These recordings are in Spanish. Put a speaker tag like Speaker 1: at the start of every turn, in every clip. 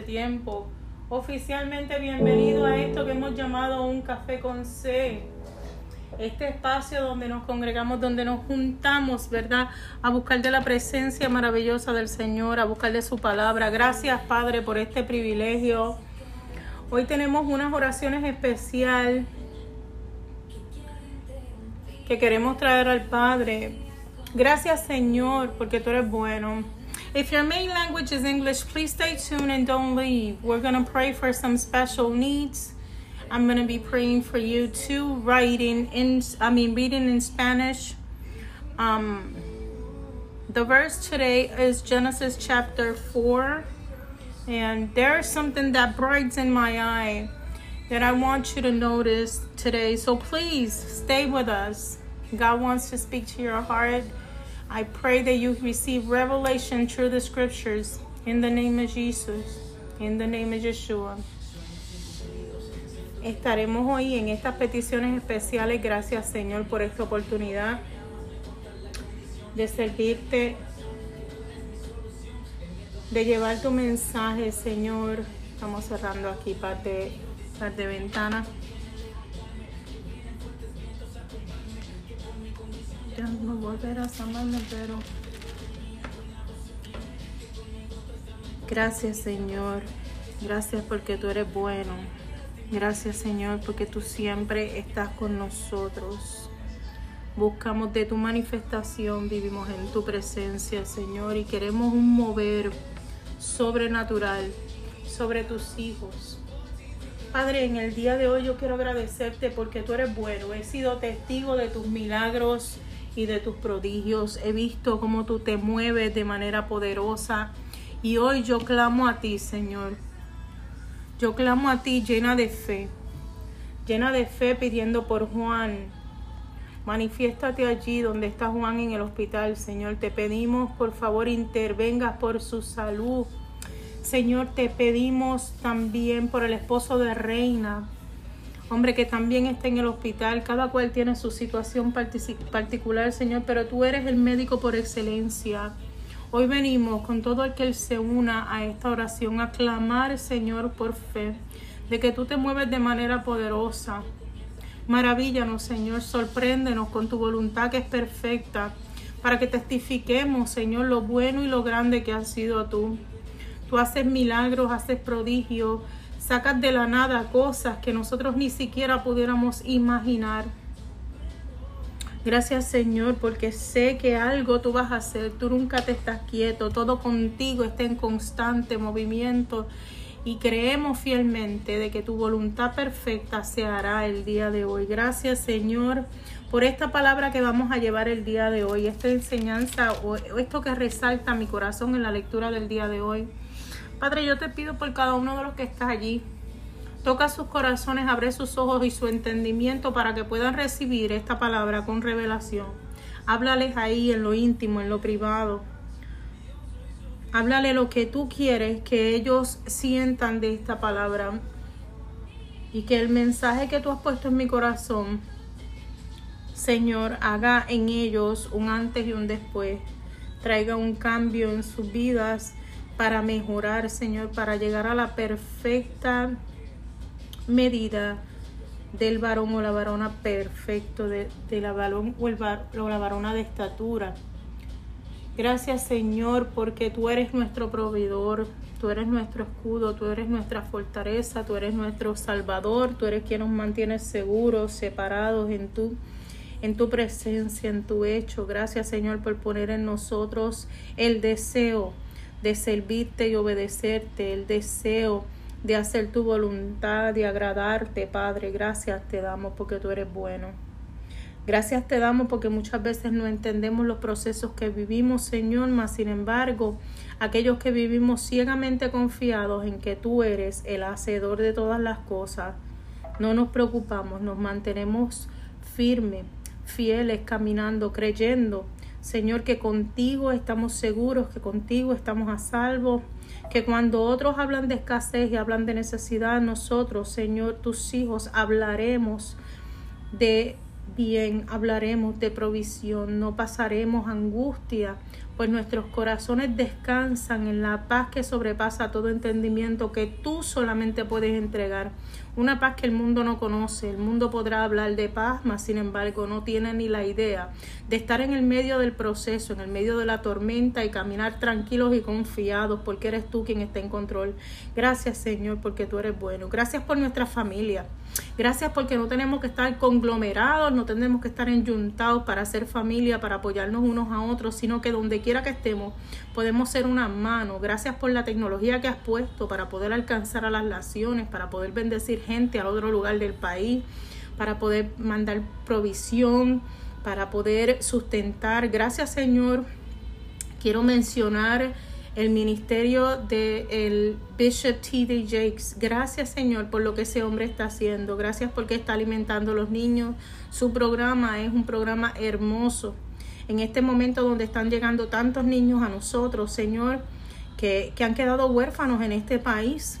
Speaker 1: este tiempo. Oficialmente bienvenido a esto que hemos llamado un café con C. Este espacio donde nos congregamos, donde nos juntamos, ¿verdad? A buscar de la presencia maravillosa del Señor, a buscar de su palabra. Gracias Padre por este privilegio. Hoy tenemos unas oraciones especial que queremos traer al Padre. Gracias Señor porque tú eres bueno. If your main language is English, please stay tuned and don't leave. We're going to pray for some special needs. I'm going to be praying for you too, writing in, I mean, reading in Spanish. Um, the verse today is Genesis chapter 4. And there's something that brights in my eye that I want you to notice today. So please stay with us. God wants to speak to your heart. I pray that you receive revelation through the scriptures in the name of Jesus, in the name of Yeshua. Estaremos hoy en estas peticiones especiales. Gracias, Señor, por esta oportunidad de servirte de llevar tu mensaje, Señor. Estamos cerrando aquí parte, parte de ventana. No volverás a amarme, pero Gracias Señor, gracias porque tú eres bueno. Gracias Señor porque tú siempre estás con nosotros. Buscamos de tu manifestación, vivimos en tu presencia Señor y queremos un mover sobrenatural sobre tus hijos. Padre, en el día de hoy yo quiero agradecerte porque tú eres bueno. He sido testigo de tus milagros y de tus prodigios. He visto cómo tú te mueves de manera poderosa y hoy yo clamo a ti, Señor. Yo clamo a ti llena de fe, llena de fe pidiendo por Juan. Manifiéstate allí donde está Juan en el hospital, Señor. Te pedimos, por favor, intervengas por su salud. Señor, te pedimos también por el esposo de Reina, hombre que también está en el hospital. Cada cual tiene su situación particular, Señor, pero tú eres el médico por excelencia. Hoy venimos con todo el que se una a esta oración a clamar, Señor, por fe, de que tú te mueves de manera poderosa. Maravíllanos, Señor, sorpréndenos con tu voluntad que es perfecta, para que testifiquemos, Señor, lo bueno y lo grande que has sido tú. Tú haces milagros, haces prodigios, sacas de la nada cosas que nosotros ni siquiera pudiéramos imaginar. Gracias Señor, porque sé que algo tú vas a hacer, tú nunca te estás quieto, todo contigo está en constante movimiento y creemos fielmente de que tu voluntad perfecta se hará el día de hoy. Gracias Señor por esta palabra que vamos a llevar el día de hoy, esta enseñanza o esto que resalta mi corazón en la lectura del día de hoy. Padre, yo te pido por cada uno de los que está allí, Toca sus corazones, abre sus ojos y su entendimiento para que puedan recibir esta palabra con revelación. Háblales ahí en lo íntimo, en lo privado. Háblale lo que tú quieres que ellos sientan de esta palabra. Y que el mensaje que tú has puesto en mi corazón, Señor, haga en ellos un antes y un después. Traiga un cambio en sus vidas para mejorar, Señor, para llegar a la perfecta medida del varón o la varona perfecto, de, la varón o, el o la varona de estatura. Gracias Señor porque tú eres nuestro proveedor, tú eres nuestro escudo, tú eres nuestra fortaleza, tú eres nuestro salvador, tú eres quien nos mantiene seguros, separados en tu, en tu presencia, en tu hecho. Gracias Señor por poner en nosotros el deseo de servirte y obedecerte, el deseo de hacer tu voluntad, de agradarte, Padre. Gracias te damos porque tú eres bueno. Gracias te damos porque muchas veces no entendemos los procesos que vivimos, Señor, mas sin embargo, aquellos que vivimos ciegamente confiados en que tú eres el hacedor de todas las cosas, no nos preocupamos, nos mantenemos firmes, fieles, caminando, creyendo, Señor, que contigo estamos seguros, que contigo estamos a salvo que cuando otros hablan de escasez y hablan de necesidad, nosotros, Señor, tus hijos, hablaremos de bien, hablaremos de provisión, no pasaremos angustia, pues nuestros corazones descansan en la paz que sobrepasa todo entendimiento que tú solamente puedes entregar. Una paz que el mundo no conoce. El mundo podrá hablar de paz, mas sin embargo no tiene ni la idea de estar en el medio del proceso, en el medio de la tormenta y caminar tranquilos y confiados porque eres tú quien está en control. Gracias Señor porque tú eres bueno. Gracias por nuestra familia. Gracias porque no tenemos que estar conglomerados, no tenemos que estar enyuntados para hacer familia, para apoyarnos unos a otros, sino que donde quiera que estemos podemos ser una mano. Gracias por la tecnología que has puesto para poder alcanzar a las naciones, para poder bendecir gente al otro lugar del país, para poder mandar provisión, para poder sustentar. Gracias Señor. Quiero mencionar el ministerio del el Bishop T.D. Jakes. Gracias, Señor, por lo que ese hombre está haciendo. Gracias porque está alimentando a los niños. Su programa es un programa hermoso. En este momento donde están llegando tantos niños a nosotros, Señor, que, que han quedado huérfanos en este país.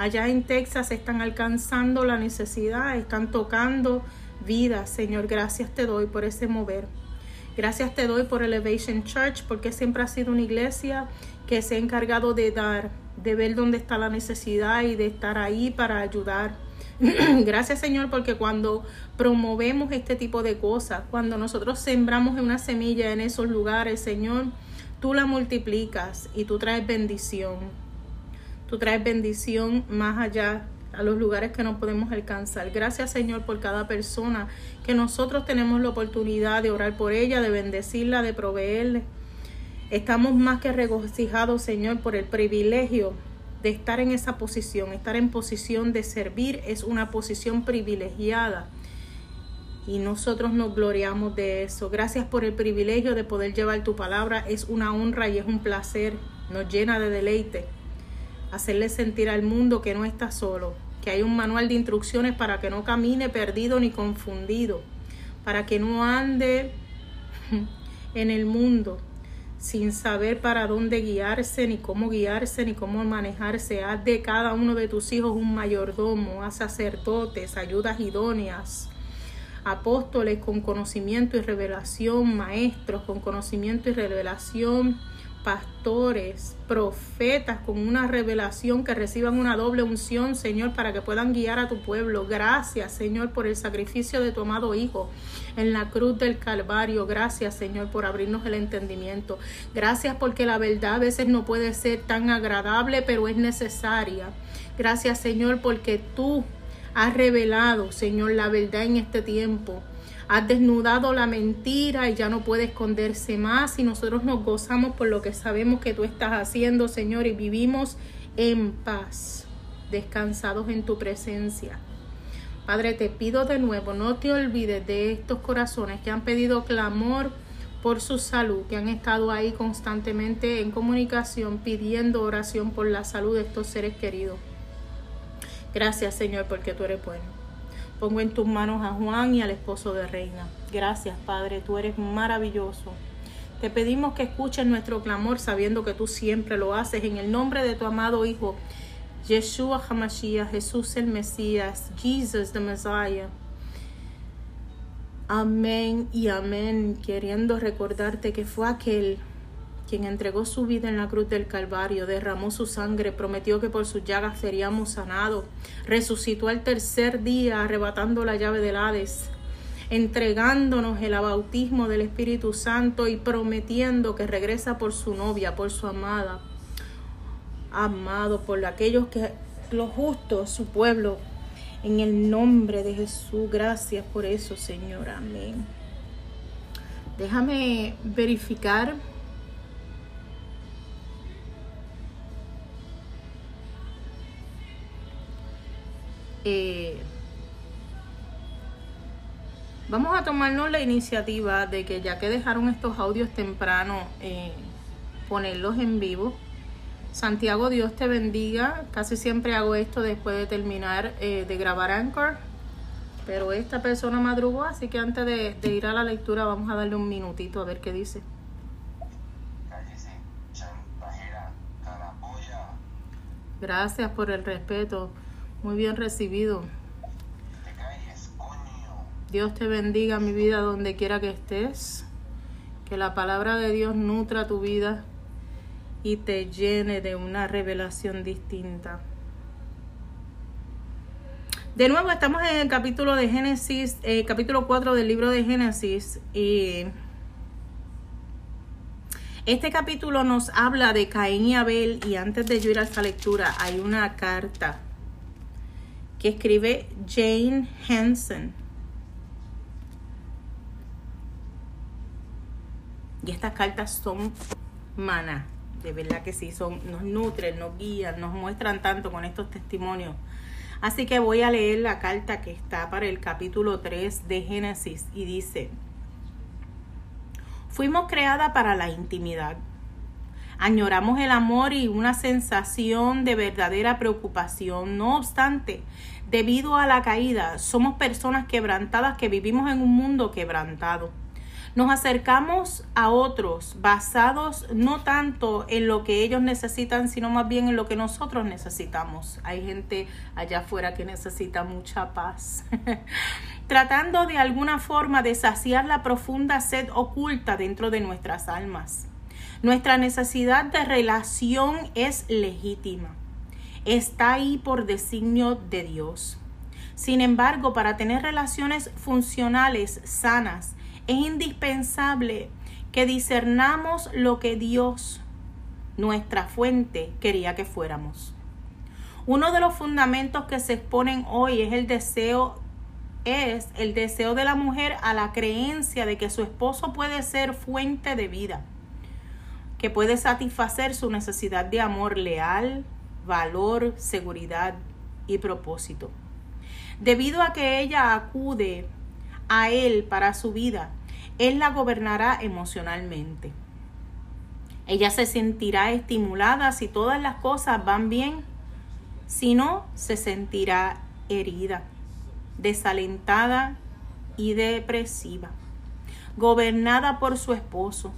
Speaker 1: Allá en Texas están alcanzando la necesidad, están tocando vidas. Señor, gracias te doy por ese mover. Gracias te doy por Elevation Church porque siempre ha sido una iglesia que se ha encargado de dar, de ver dónde está la necesidad y de estar ahí para ayudar. Gracias Señor porque cuando promovemos este tipo de cosas, cuando nosotros sembramos una semilla en esos lugares, Señor, tú la multiplicas y tú traes bendición. Tú traes bendición más allá a los lugares que no podemos alcanzar. Gracias Señor por cada persona que nosotros tenemos la oportunidad de orar por ella, de bendecirla, de proveerle. Estamos más que regocijados Señor por el privilegio de estar en esa posición. Estar en posición de servir es una posición privilegiada. Y nosotros nos gloriamos de eso. Gracias por el privilegio de poder llevar tu palabra. Es una honra y es un placer. Nos llena de deleite hacerle sentir al mundo que no está solo, que hay un manual de instrucciones para que no camine perdido ni confundido, para que no ande en el mundo sin saber para dónde guiarse, ni cómo guiarse, ni cómo manejarse. Haz de cada uno de tus hijos un mayordomo, a sacerdotes, ayudas idóneas, apóstoles con conocimiento y revelación, maestros con conocimiento y revelación, pastores, profetas con una revelación que reciban una doble unción, Señor, para que puedan guiar a tu pueblo. Gracias, Señor, por el sacrificio de tu amado Hijo en la cruz del Calvario. Gracias, Señor, por abrirnos el entendimiento. Gracias porque la verdad a veces no puede ser tan agradable, pero es necesaria. Gracias, Señor, porque tú has revelado, Señor, la verdad en este tiempo. Has desnudado la mentira y ya no puede esconderse más y nosotros nos gozamos por lo que sabemos que tú estás haciendo, Señor, y vivimos en paz, descansados en tu presencia. Padre, te pido de nuevo, no te olvides de estos corazones que han pedido clamor por su salud, que han estado ahí constantemente en comunicación pidiendo oración por la salud de estos seres queridos. Gracias, Señor, porque tú eres bueno. Pongo en tus manos a Juan y al esposo de Reina. Gracias, Padre, tú eres maravilloso. Te pedimos que escuches nuestro clamor sabiendo que tú siempre lo haces en el nombre de tu amado Hijo, Yeshua HaMashiach, Jesús el Mesías, Jesus the Messiah. Amén y amén, queriendo recordarte que fue aquel quien entregó su vida en la cruz del Calvario, derramó su sangre, prometió que por sus llagas seríamos sanados, resucitó al tercer día arrebatando la llave del Hades, entregándonos el bautismo del Espíritu Santo y prometiendo que regresa por su novia, por su amada, amado por aquellos que los justos, su pueblo, en el nombre de Jesús, gracias por eso, Señor, amén. Déjame verificar Eh, vamos a tomarnos la iniciativa de que ya que dejaron estos audios temprano, eh, ponerlos en vivo. Santiago, Dios te bendiga. Casi siempre hago esto después de terminar eh, de grabar Anchor. Pero esta persona madrugó, así que antes de, ir a la lectura vamos a darle un minutito a ver qué dice. Gracias por el respeto. Muy bien recibido. Dios te bendiga mi vida donde quiera que estés. Que la palabra de Dios nutra tu vida y te llene de una revelación distinta. De nuevo estamos en el capítulo de Génesis, eh, capítulo 4 del libro de Génesis y este capítulo nos habla de Caín y Abel y antes de yo ir a esta lectura hay una carta que escribe Jane Hansen. Y estas cartas son mana, de verdad que sí, son, nos nutren, nos guían, nos muestran tanto con estos testimonios. Así que voy a leer la carta que está para el capítulo 3 de Génesis y dice, fuimos creadas para la intimidad. Añoramos el amor y una sensación de verdadera preocupación. No obstante, debido a la caída, somos personas quebrantadas que vivimos en un mundo quebrantado. Nos acercamos a otros basados no tanto en lo que ellos necesitan, sino más bien en lo que nosotros necesitamos. Hay gente allá afuera que necesita mucha paz. tratando de alguna forma de saciar la profunda sed oculta dentro de nuestras almas. Nuestra necesidad de relación es legítima. Está ahí por designio de Dios. Sin embargo, para tener relaciones funcionales sanas, es indispensable que discernamos lo que Dios, nuestra fuente, quería que fuéramos. Uno de los fundamentos que se exponen hoy es el deseo es el deseo de la mujer a la creencia de que su esposo puede ser fuente de vida, que puede satisfacer su necesidad de amor leal, valor, seguridad y propósito. Debido a que ella acude a él para su vida, él la gobernará emocionalmente. Ella se sentirá estimulada si todas las cosas van bien, si no, se sentirá herida desalentada y depresiva, gobernada por su esposo,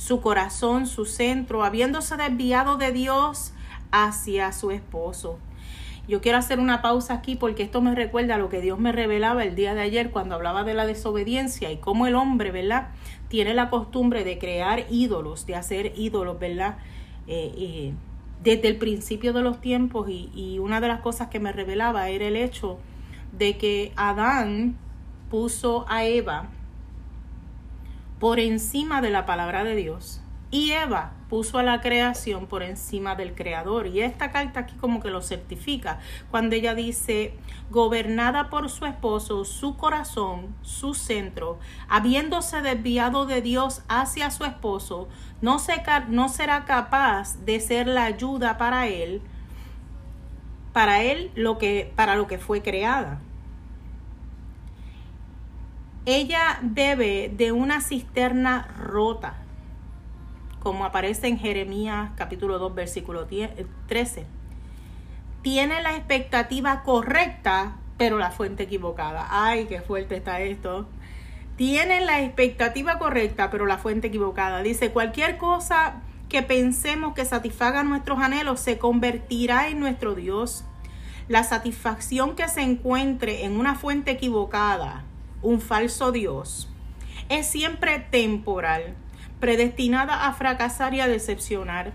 Speaker 1: su corazón, su centro, habiéndose desviado de Dios hacia su esposo. Yo quiero hacer una pausa aquí porque esto me recuerda a lo que Dios me revelaba el día de ayer cuando hablaba de la desobediencia y cómo el hombre, ¿verdad? Tiene la costumbre de crear ídolos, de hacer ídolos, ¿verdad? Eh, eh, desde el principio de los tiempos y, y una de las cosas que me revelaba era el hecho de que Adán puso a Eva por encima de la palabra de Dios y Eva puso a la creación por encima del creador. Y esta carta aquí como que lo certifica cuando ella dice, gobernada por su esposo, su corazón, su centro, habiéndose desviado de Dios hacia su esposo, no, se, no será capaz de ser la ayuda para él, para él lo que, para lo que fue creada. Ella bebe de una cisterna rota, como aparece en Jeremías capítulo 2 versículo 13. Tiene la expectativa correcta, pero la fuente equivocada. Ay, qué fuerte está esto. Tiene la expectativa correcta, pero la fuente equivocada. Dice, cualquier cosa que pensemos que satisfaga nuestros anhelos se convertirá en nuestro Dios. La satisfacción que se encuentre en una fuente equivocada, un falso Dios, es siempre temporal, predestinada a fracasar y a decepcionar.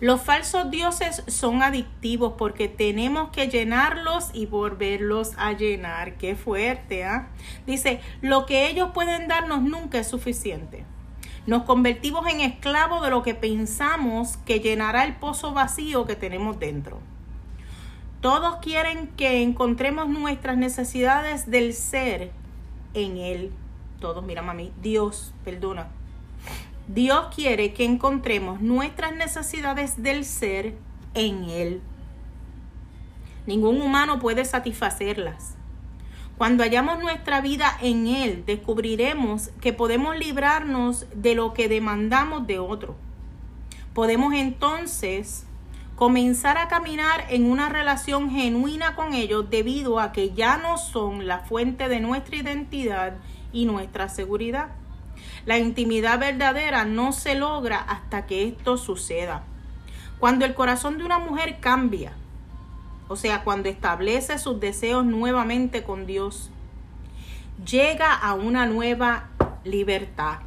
Speaker 1: Los falsos dioses son adictivos porque tenemos que llenarlos y volverlos a llenar. Qué fuerte, ¿ah? Dice, lo que ellos pueden darnos nunca es suficiente. Nos convertimos en esclavos de lo que pensamos que llenará el pozo vacío que tenemos dentro. Todos quieren que encontremos nuestras necesidades del ser en Él. Todos, mira mami, Dios, perdona. Dios quiere que encontremos nuestras necesidades del ser en Él. Ningún humano puede satisfacerlas. Cuando hallamos nuestra vida en Él, descubriremos que podemos librarnos de lo que demandamos de otro. Podemos entonces comenzar a caminar en una relación genuina con ellos debido a que ya no son la fuente de nuestra identidad y nuestra seguridad. La intimidad verdadera no se logra hasta que esto suceda. Cuando el corazón de una mujer cambia, o sea, cuando establece sus deseos nuevamente con Dios, llega a una nueva libertad.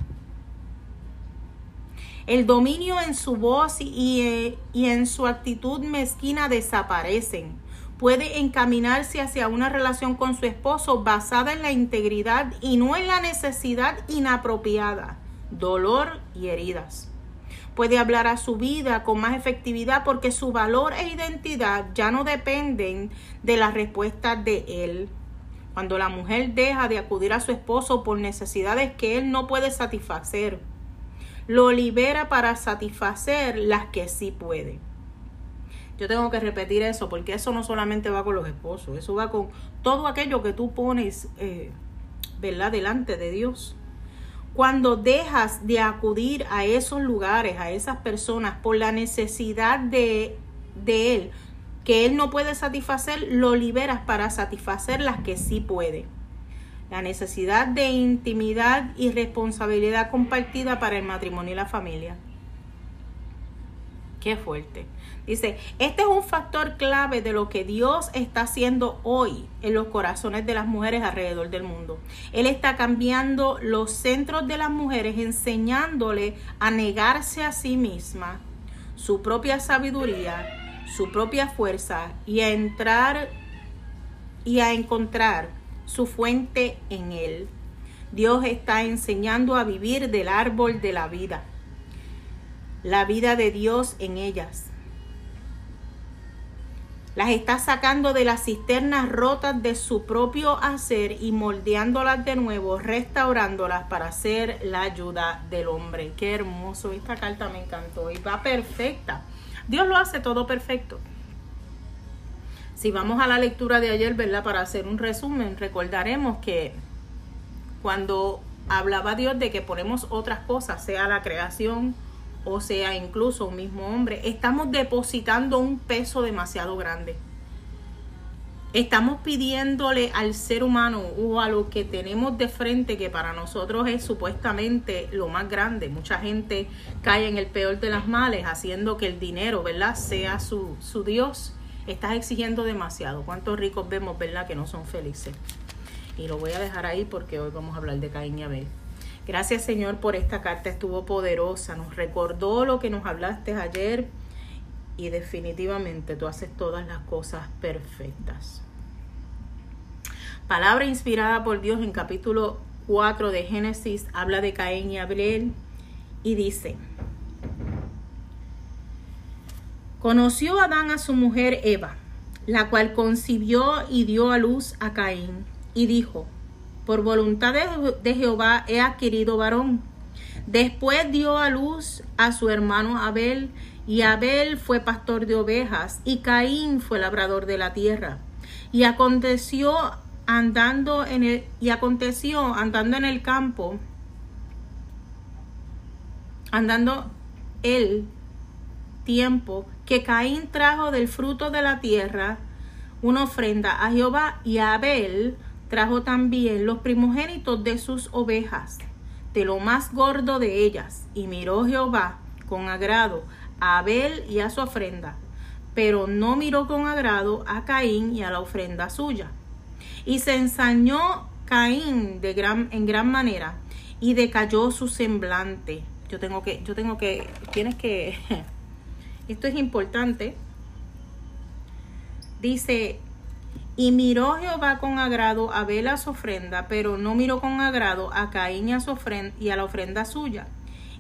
Speaker 1: El dominio en su voz y, y, en su actitud mezquina desaparecen. Puede encaminarse hacia una relación con su esposo basada en la integridad y no en la necesidad inapropiada, dolor y heridas. Puede hablar a su vida con más efectividad porque su valor e identidad ya no dependen de las respuestas de él. Cuando la mujer deja de acudir a su esposo por necesidades que él no puede satisfacer, lo libera para satisfacer las que sí puede. Yo tengo que repetir eso porque eso no solamente va con los esposos, eso va con todo aquello que tú pones, eh, ¿verdad?, delante de Dios. Cuando dejas de acudir a esos lugares, a esas personas, por la necesidad de, de Él, que Él no puede satisfacer, lo liberas para satisfacer las que sí puede la necesidad de intimidad y responsabilidad compartida para el matrimonio y la familia. Qué fuerte. Dice, este es un factor clave de lo que Dios está haciendo hoy en los corazones de las mujeres alrededor del mundo. Él está cambiando los centros de las mujeres, enseñándole a negarse a sí misma, su propia sabiduría, su propia fuerza y a entrar y a encontrar su fuente en Él. Dios está enseñando a vivir del árbol de la vida, la vida de Dios en ellas. Las está sacando de las cisternas rotas de su propio hacer y moldeándolas de nuevo, restaurándolas para ser la ayuda del hombre. Qué hermoso, esta carta me encantó y va perfecta. Dios lo hace todo perfecto. Si vamos a la lectura de ayer, ¿verdad? Para hacer un resumen, recordaremos que cuando hablaba Dios de que ponemos otras cosas, sea la creación o sea incluso un mismo hombre, estamos depositando un peso demasiado grande. Estamos pidiéndole al ser humano o a lo que tenemos de frente, que para nosotros es supuestamente lo más grande. Mucha gente cae en el peor de las males, haciendo que el dinero, ¿verdad?, sea su, su Dios. Estás exigiendo demasiado. ¿Cuántos ricos vemos, verdad, que no son felices? Y lo voy a dejar ahí porque hoy vamos a hablar de Caín y Abel. Gracias Señor por esta carta, estuvo poderosa, nos recordó lo que nos hablaste ayer y definitivamente tú haces todas las cosas perfectas. Palabra inspirada por Dios en capítulo 4 de Génesis habla de Caín y Abel y dice, conoció Adán a su mujer Eva, la cual concibió y dio a luz a Caín y dijo, por voluntad de, Jehová he adquirido varón. Después dio a luz a su hermano Abel, y Abel fue pastor de ovejas, y Caín fue labrador de la tierra. Y aconteció andando en el, y aconteció andando en el campo, andando el tiempo que Caín trajo del fruto de la tierra una ofrenda a Jehová y Abel trajo también los primogénitos de sus ovejas, de lo más gordo de ellas, y miró Jehová con agrado a Abel y a su ofrenda, pero no miró con agrado a Caín y a la ofrenda suya. Y se ensañó Caín de gran, en gran manera, y decayó su semblante. Yo tengo que, yo tengo que, tienes que, esto es importante. Dice, y miró Jehová con agrado a Abel a su ofrenda, pero no miró con agrado a Caín y a, su ofrenda, y a la ofrenda suya.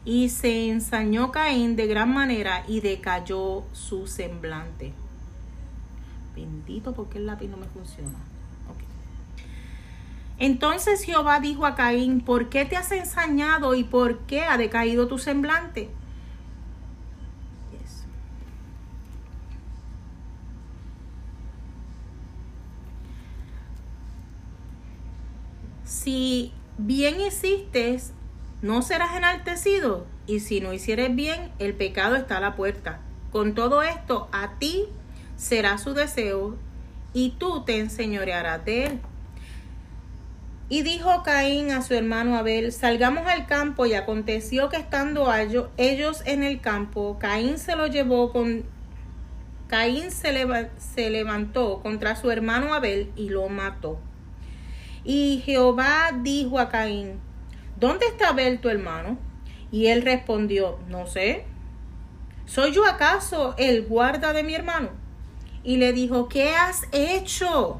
Speaker 1: Y se ensañó Caín de gran manera y decayó su semblante. Bendito porque el lápiz no me funciona. Entonces Jehová dijo a Caín, ¿por qué te has ensañado y por qué ha decaído tu semblante? Si bien hiciste, no serás enaltecido, y si no hicieres bien, el pecado está a la puerta. Con todo esto, a ti será su deseo, y tú te enseñorearás de él. Y dijo Caín a su hermano Abel, salgamos al campo, y aconteció que estando ellos en el campo, Caín se lo llevó con... Caín se, leva, se levantó contra su hermano Abel y lo mató. Y Jehová dijo a Caín, ¿dónde está Abel tu hermano? Y él respondió, no sé. ¿Soy yo acaso el guarda de mi hermano? Y le dijo, ¿qué has hecho?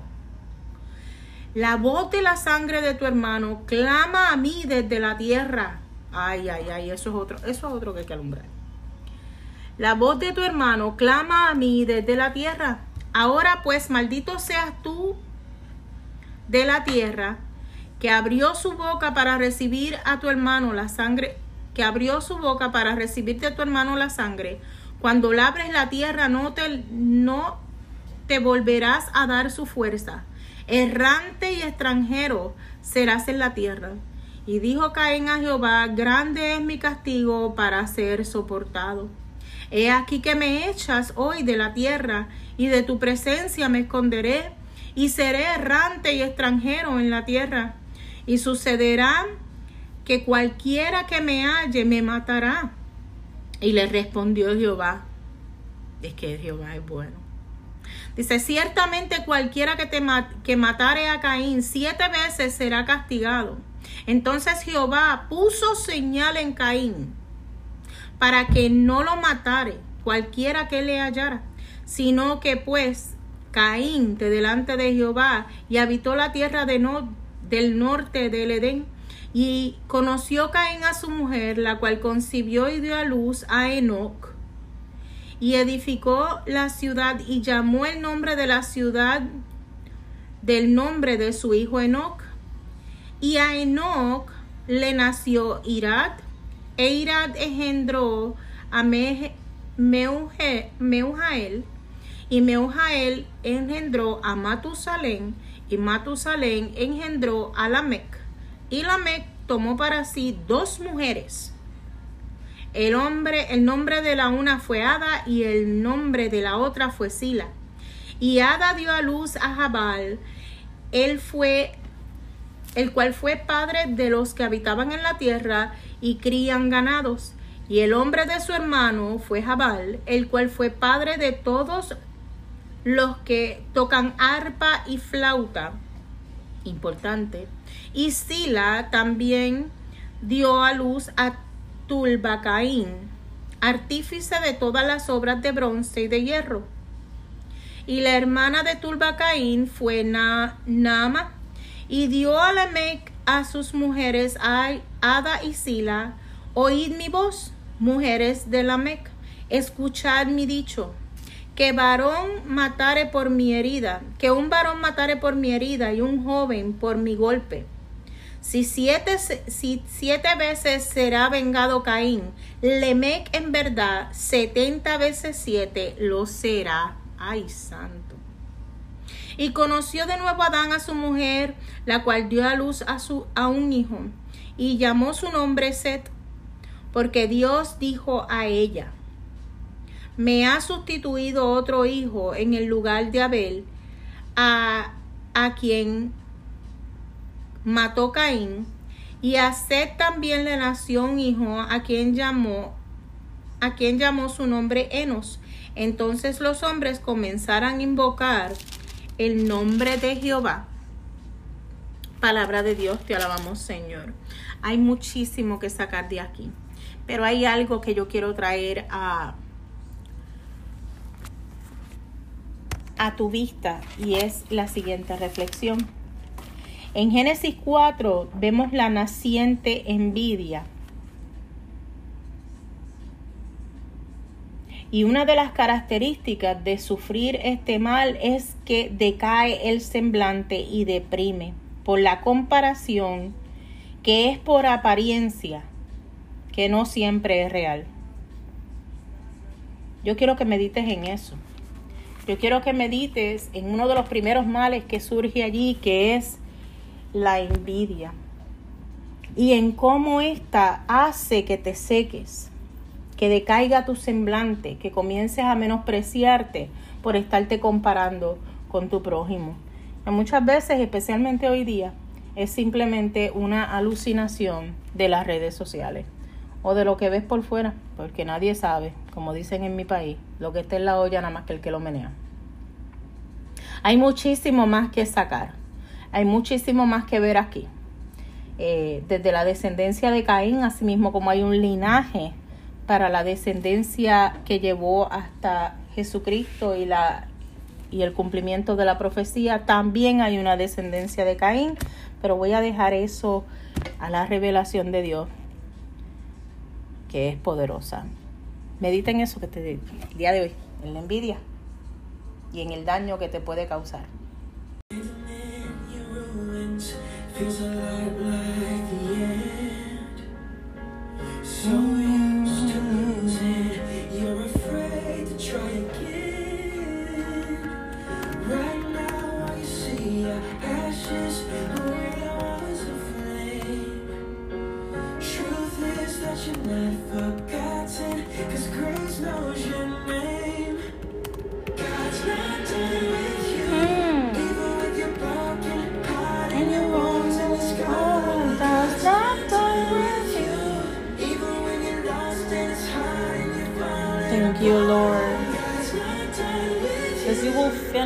Speaker 1: La voz de la sangre de tu hermano clama a mí desde la tierra. Ay, ay, ay, eso es otro, eso es otro que hay que alumbrar. La voz de tu hermano clama a mí desde la tierra. Ahora pues, maldito seas tú de la tierra, que abrió su boca para recibir a tu hermano la sangre, que abrió su boca para recibir de tu hermano la sangre. Cuando labres la tierra, no te, no te volverás a dar su fuerza. Errante y extranjero serás en la tierra. Y dijo Caín a Jehová, grande es mi castigo para ser soportado. He aquí que me echas hoy de la tierra, y de tu presencia me esconderé, y seré errante y extranjero en la tierra. Y sucederá que cualquiera que me halle me matará. Y le respondió Jehová, Es que Jehová es bueno. Dice, ciertamente cualquiera que, te ma- que matare a Caín siete veces será castigado. Entonces Jehová puso señal en Caín para que no lo matare cualquiera que le hallara, sino que pues Caín de delante de Jehová y habitó la tierra de no- del norte del Edén. Y conoció Caín a su mujer, la cual concibió y dio a luz a Enoc. Y edificó la ciudad y llamó el nombre de la ciudad del nombre de su hijo Enoc. Y a Enoc le nació Irad, e Irad engendró a Meujael, y Meujael engendró a Matusalén, y Matusalén engendró a Lamec. Y Lamec tomó para sí dos mujeres. El hombre, el nombre de la una fue Ada y el nombre de la otra fue Sila. Y Ada dio a luz a Jabal. Él fue el cual fue padre de los que habitaban en la tierra y crían ganados. Y el hombre de su hermano fue Jabal, el cual fue padre de todos los que tocan arpa y flauta. Importante. Y Sila también dio a luz a Tulbacaín, artífice de todas las obras de bronce y de hierro. Y la hermana de Tulbacaín fue Na- Naama, y dio a Lamec a sus mujeres a Ada y Sila, oíd mi voz, mujeres de Lamec, escuchad mi dicho, que varón matare por mi herida, que un varón matare por mi herida y un joven por mi golpe. Si siete, si siete veces será vengado Caín, Lemec en verdad setenta veces siete lo será. Ay, santo. Y conoció de nuevo Adán a su mujer, la cual dio a luz a, su, a un hijo, y llamó su nombre Set, porque Dios dijo a ella, me ha sustituido otro hijo en el lugar de Abel, a, a quien mató Caín, y a Set también le nació un hijo a quien llamó a quien llamó su nombre Enos. Entonces los hombres comenzaron a invocar el nombre de Jehová. Palabra de Dios, te alabamos Señor. Hay muchísimo que sacar de aquí, pero hay algo que yo quiero traer a, a tu vista y es la siguiente reflexión. En Génesis 4 vemos la naciente envidia. Y una de las características de sufrir este mal es que decae el semblante y deprime por la comparación que es por apariencia, que no siempre es real. Yo quiero que medites en eso. Yo quiero que medites en uno de los primeros males que surge allí, que es la envidia. Y en cómo ésta hace que te seques, que decaiga tu semblante, que comiences a menospreciarte por estarte comparando con tu prójimo. Y muchas veces, especialmente hoy día, es simplemente una alucinación de las redes sociales o de lo que ves por fuera, porque nadie sabe, como dicen en mi país, lo que está en la olla nada más que el que lo menea. Hay muchísimo más que sacar, hay muchísimo más que ver aquí. Eh, desde la descendencia de Caín, así mismo como hay un linaje para la descendencia que llevó hasta Jesucristo y la y el cumplimiento de la profecía, también hay una descendencia de Caín, pero voy a dejar eso a la revelación de Dios, que es poderosa. Medita en eso que te el día de hoy, en la envidia y en el daño que te puede causar.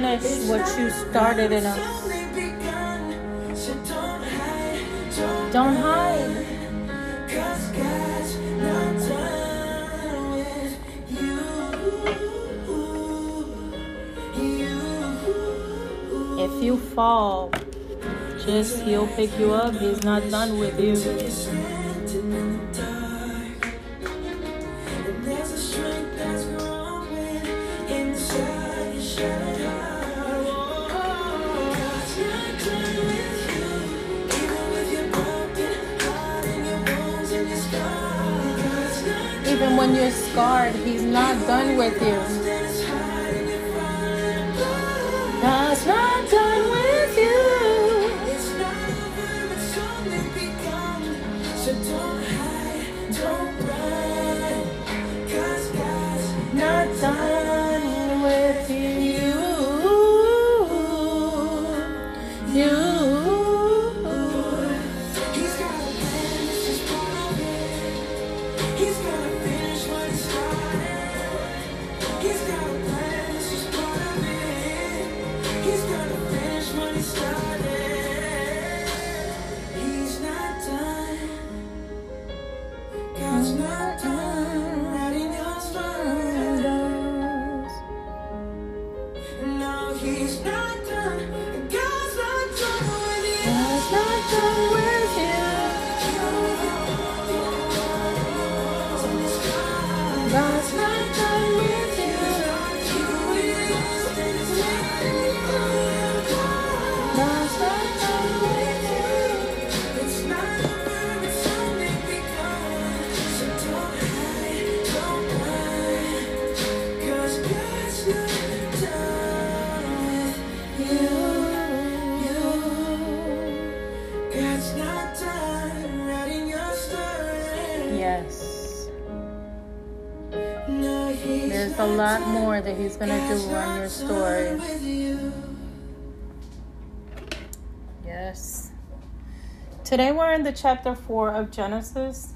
Speaker 1: Finish what you started in us.
Speaker 2: Only begun, so don't hide, don't
Speaker 1: Don't hide.
Speaker 2: Cause God's not done with you. You.
Speaker 1: If you fall, just he'll pick you up. He's not done with you.
Speaker 2: Took a
Speaker 1: when you're scarred, he's not done with you. Lot more that he's going to do on your story. Yes. Today we're in the chapter 4 of Genesis.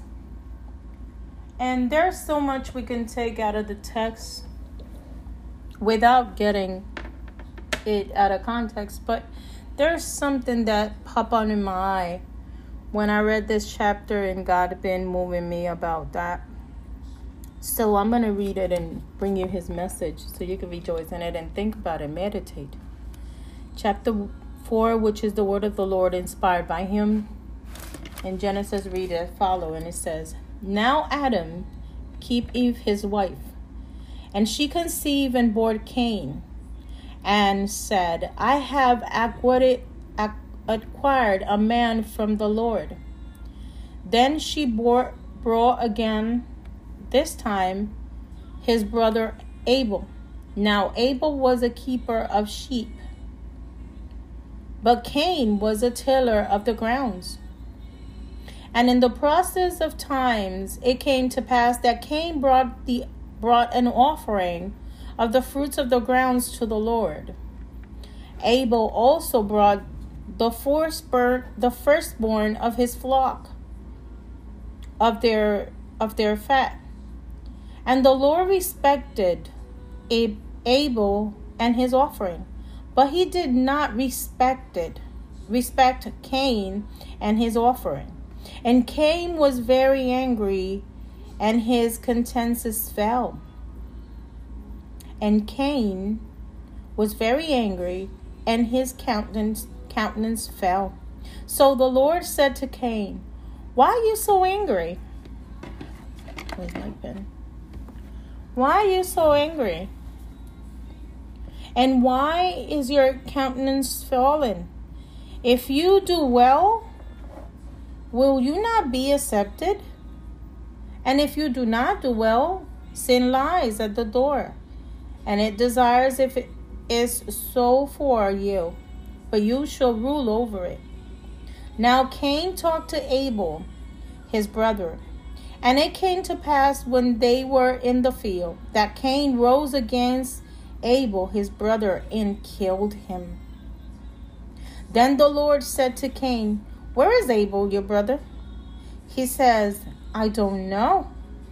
Speaker 1: And there's so much we can take out of the text without getting it out of context. But there's something that popped on in my eye when I read this chapter and God been moving me about that. So I'm going to read it and bring you his message so you can rejoice in it and think about it, meditate. Chapter 4, which is the word of the Lord inspired by him. In Genesis, read it follow, and it says, Now Adam keep Eve his wife, and she conceived and bore Cain, and said, I have acquired, acquired a man from the Lord. Then she bore, brought again, this time, his brother Abel. Now Abel was a keeper of sheep but Cain was a tiller of the grounds. And in the process of times it came to pass that Cain brought the brought an offering of the fruits of the grounds to the Lord. Abel also brought the firstborn the firstborn of his flock of their of their fat. And the Lord respected Ab- Abel and his offering, but he did not respect it, respect Cain and his offering. And Cain was very angry, and his countenance fell. And Cain was very angry, and his countenance countenance fell. So the Lord said to Cain, Why are you so angry? Where's my pen? Why are you so angry? And why is your countenance fallen? If you do well, will you not be accepted? And if you do not do well, sin lies at the door, and it desires if it is so for you, but you shall rule over it. Now Cain talked to Abel, his brother. And it came to pass when they were in the field that Cain rose against Abel his brother and killed him. Then the Lord said to Cain, Where is Abel your brother? He says, I don't know.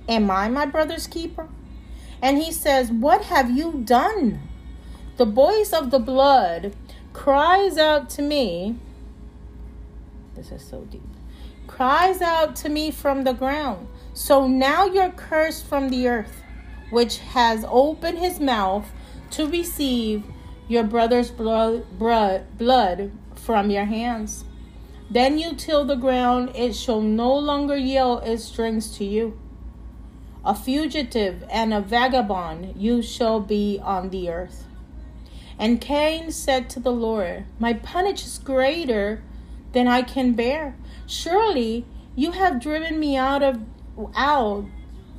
Speaker 1: Am I my brother's keeper? And he says, What have you done? The voice of the blood cries out to me. This is so deep. Cries out to me from the ground. So now you're cursed from the earth, which has opened his mouth to receive your brother's blood, blood, blood from your hands. Then you till the ground, it shall no longer yield its strength to you. A fugitive and a vagabond you shall be on the earth. And Cain said to the Lord, My punishment is greater than I can bear. Surely you have driven me out of out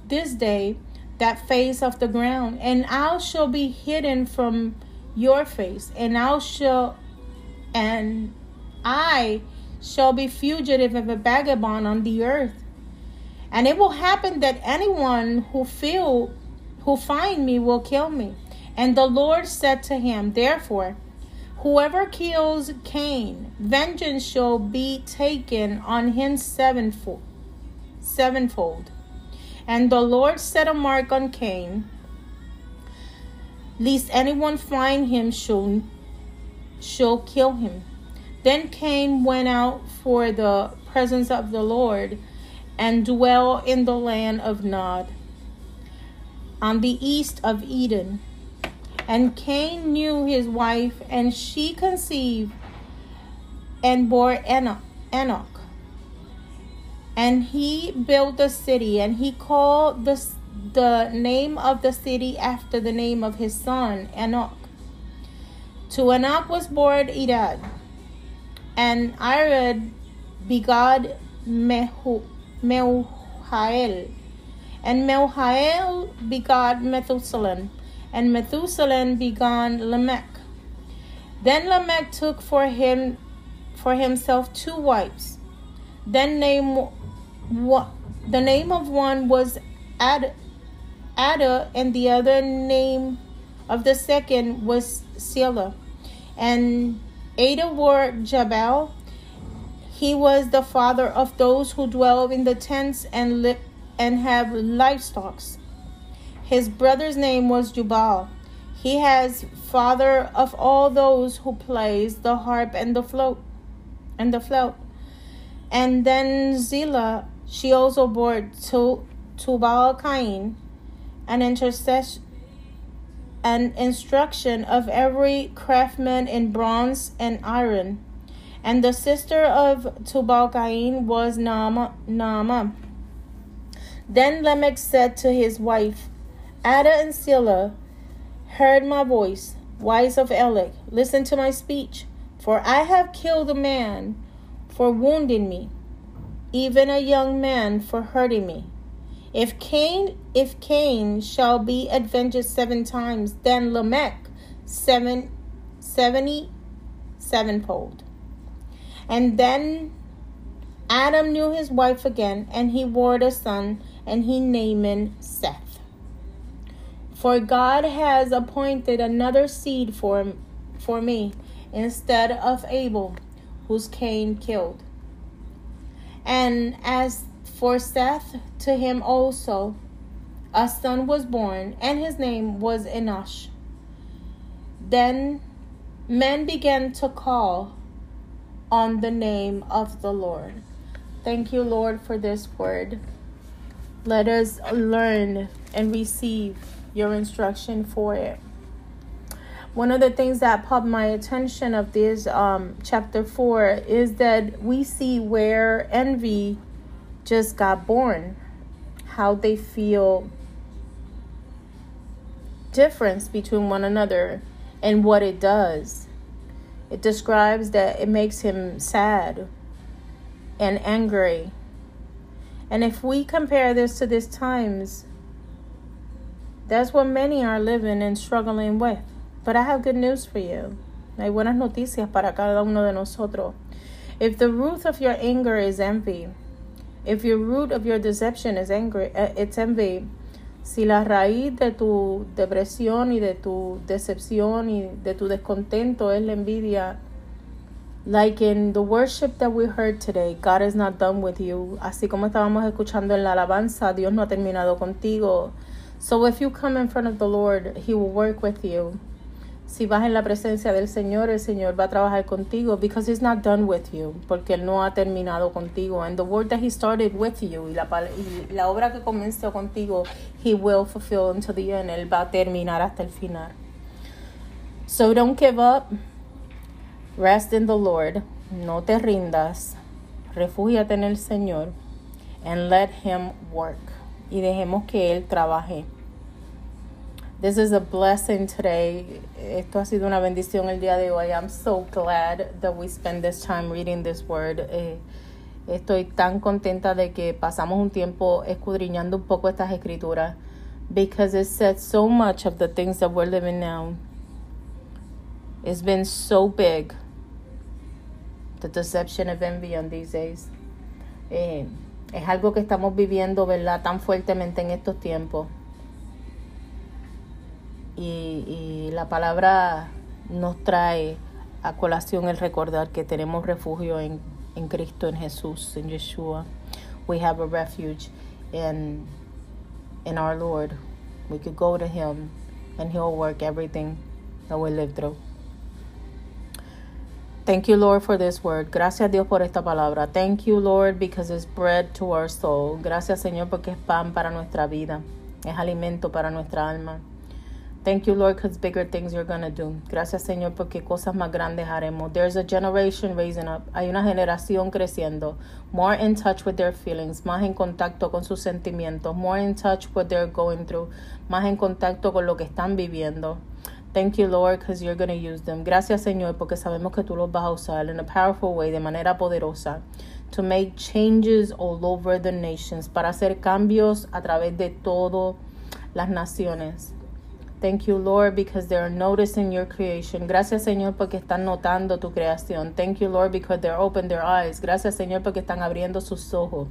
Speaker 1: this day that face of the ground, and I shall be hidden from your face, and I shall and I shall be fugitive of a vagabond on the earth. And it will happen that anyone who feel who find me will kill me. And the Lord said to him, Therefore, whoever kills Cain, vengeance shall be taken on him sevenfold. Sevenfold. And the Lord set a mark on Cain, lest anyone find him shall, shall kill him. Then Cain went out for the presence of the Lord and dwell in the land of Nod, on the east of Eden. And Cain knew his wife, and she conceived and bore Enoch. Enoch. And he built the city, and he called the, the name of the city after the name of his son, Enoch. To Enoch was born Irad, and Irad begot Mehu, Meuhael, and Meuhael begot Methuselah, and Methuselah begot Lamech. Then Lamech took for him for himself two wives. Then name what the name of one was Ad, Ada, and the other name of the second was Sila. And Ada were Jabal. He was the father of those who dwell in the tents and and have livestock. His brother's name was Jubal. He has father of all those who plays the harp and the float and the flout. And then Zillah, she also bore to Tubal Cain, an intercession an instruction of every craftsman in bronze and iron. And the sister of Tubal Cain was. Naama. Then Lamech said to his wife, Ada and Silla, heard my voice, wives of Elek, listen to my speech, for I have killed a man for wounding me, even a young man for hurting me. If Cain, if Cain shall be avenged seven times, then Lamech seven, seventy sevenfold. And then Adam knew his wife again, and he bore a son, and he named him Seth. For God has appointed another seed for, for me instead of Abel, whose Cain killed. And as for Seth, to him also a son was born, and his name was Enosh. Then men began to call on the name of the Lord. Thank you, Lord, for this word. Let us learn and receive your instruction for it. One of the things that popped my attention of this um, chapter 4 is that we see where envy just got born, how they feel difference between one another and what it does. It describes that it makes him sad and angry. And if we compare this to these times, that's what many are living and struggling with. But I have good news for you. Hay buenas noticias para cada uno de nosotros. If the root of your anger is envy, if your root of your deception is angry, uh, it's envy, si la raíz de tu depresión y de tu decepción y de tu descontento es la envidia, like in the worship that we heard today, God is not done with you. Así como estábamos escuchando en la alabanza, Dios no ha terminado contigo. So if you come in front of the Lord, He will work with you. Si vas en la presencia del Señor, el Señor va a trabajar contigo because he's not done with you, porque él no ha terminado contigo. And the work that he started with you y la, la obra que comenzó contigo, he will fulfill until the end. Él va a terminar hasta el final. So don't give up. Rest in the Lord. No te rindas. Refúgiate en el Señor. And let him work. Y dejemos que él trabaje. This is a blessing today. Esto ha sido una bendición el día de hoy. I'm so glad that we spend this time reading this word. Eh, estoy tan contenta de que pasamos un tiempo escudriñando un poco estas escrituras because it says so much of the things that we're living now. It's been so big. The deception of envy on these days. Eh, es algo que estamos viviendo, ¿verdad? Tan fuertemente en estos tiempos. Y, la palabra nos trae a colación el recordar que tenemos refugio en, en Cristo, en Jesús, en Yeshua. We have a refuge in, in our Lord. We could go to Him and He'll work everything that we live through. Thank you, Lord, for this word. Gracias, Dios, por esta palabra. Thank you, Lord, because it's bread to our soul. Gracias, Señor, porque es pan para nuestra vida. Es alimento para nuestra alma. Thank you, Lord, because bigger things you're going to do. Gracias, Señor, porque cosas más grandes haremos. There's a generation raising up. Hay una generación creciendo. More in touch with their feelings. Más en contacto con sus sentimientos. More in touch with what they're going through. Más en contacto con lo que están viviendo. Thank you, Lord, because you're going to use them. Gracias, Señor, porque sabemos que tú los vas a usar in a powerful way, de manera poderosa, to make changes all over the nations, para hacer cambios a través de todas las naciones. Thank you, Lord, because they're noticing your creation. Gracias, Señor, porque están notando tu creación. Thank you, Lord, because they're open their eyes. Gracias, Señor, porque están abriendo sus ojos.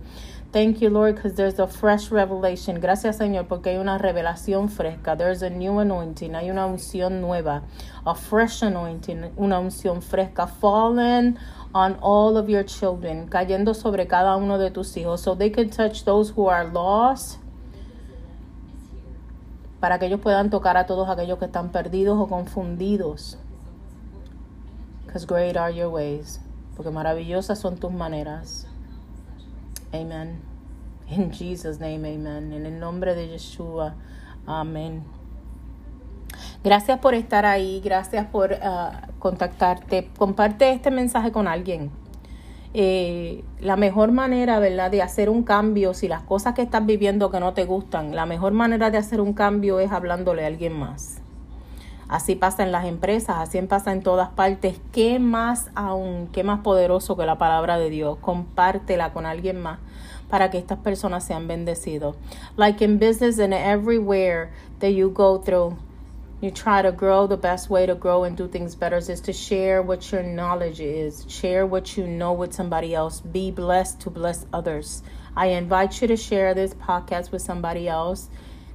Speaker 1: Thank you, Lord, because there's a fresh revelation. Gracias, Señor, porque hay una revelación fresca. There's a new anointing. Hay una unción nueva. A fresh anointing. Una unción fresca. Fallen on all of your children. Cayendo sobre cada uno de tus hijos. So they can touch those who are lost para que ellos puedan tocar a todos aquellos que están perdidos o confundidos. Because great are your ways. Porque maravillosas son tus maneras. Amen. In Jesus' name, amen. En el nombre de Yeshua. Amén. Gracias por estar ahí. Gracias por ah, contactarte. Comparte este mensaje con alguien. Eh, la mejor manera, ¿verdad?, de hacer un cambio, si las cosas que estás viviendo que no te gustan, la mejor manera de hacer un cambio es hablándole a alguien más. Así pasa en las empresas, así pasa en todas partes. ¿Qué más aún, qué más poderoso que la palabra de Dios? Compártela con alguien más para que estas personas sean bendecidos. Like in business and everywhere that you go through, you try to grow, the best way to grow and do things better is to share what your knowledge is. Share what you know with somebody else. Be blessed to bless others. I invite you to share this podcast with somebody else.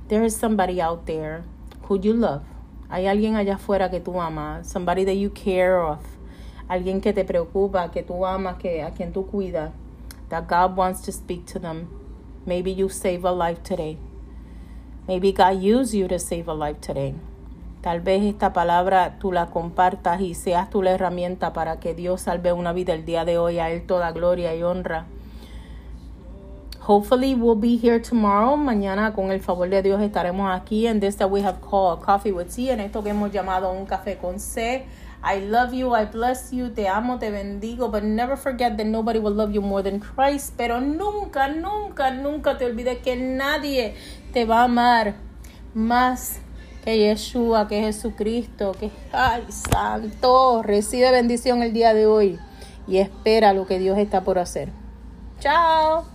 Speaker 1: There is somebody out there who you love. Hay alguien allá afuera que tú amas. Somebody that you care of. Alguien que te preocupa, que tú amas, que a quien tú cuidas. That God wants to speak to them. Maybe you save a life today. Maybe God used you to save a life today. Tal vez esta palabra tú la compartas y seas tú la herramienta para que Dios salve una vida el día de hoy. A Él toda gloria y honra. Hopefully we'll be here tomorrow. Mañana con el favor de Dios estaremos aquí en this that we have called Coffee with C. En esto que hemos llamado un café con C. I love you, I bless you, te amo, te bendigo, but never forget that nobody will love you more than Christ. Pero nunca, nunca, nunca te olvides que nadie te va a amar más que Yeshua, que Jesucristo, que ay santo, recibe bendición el día de hoy y espera lo que Dios está por hacer. Chao.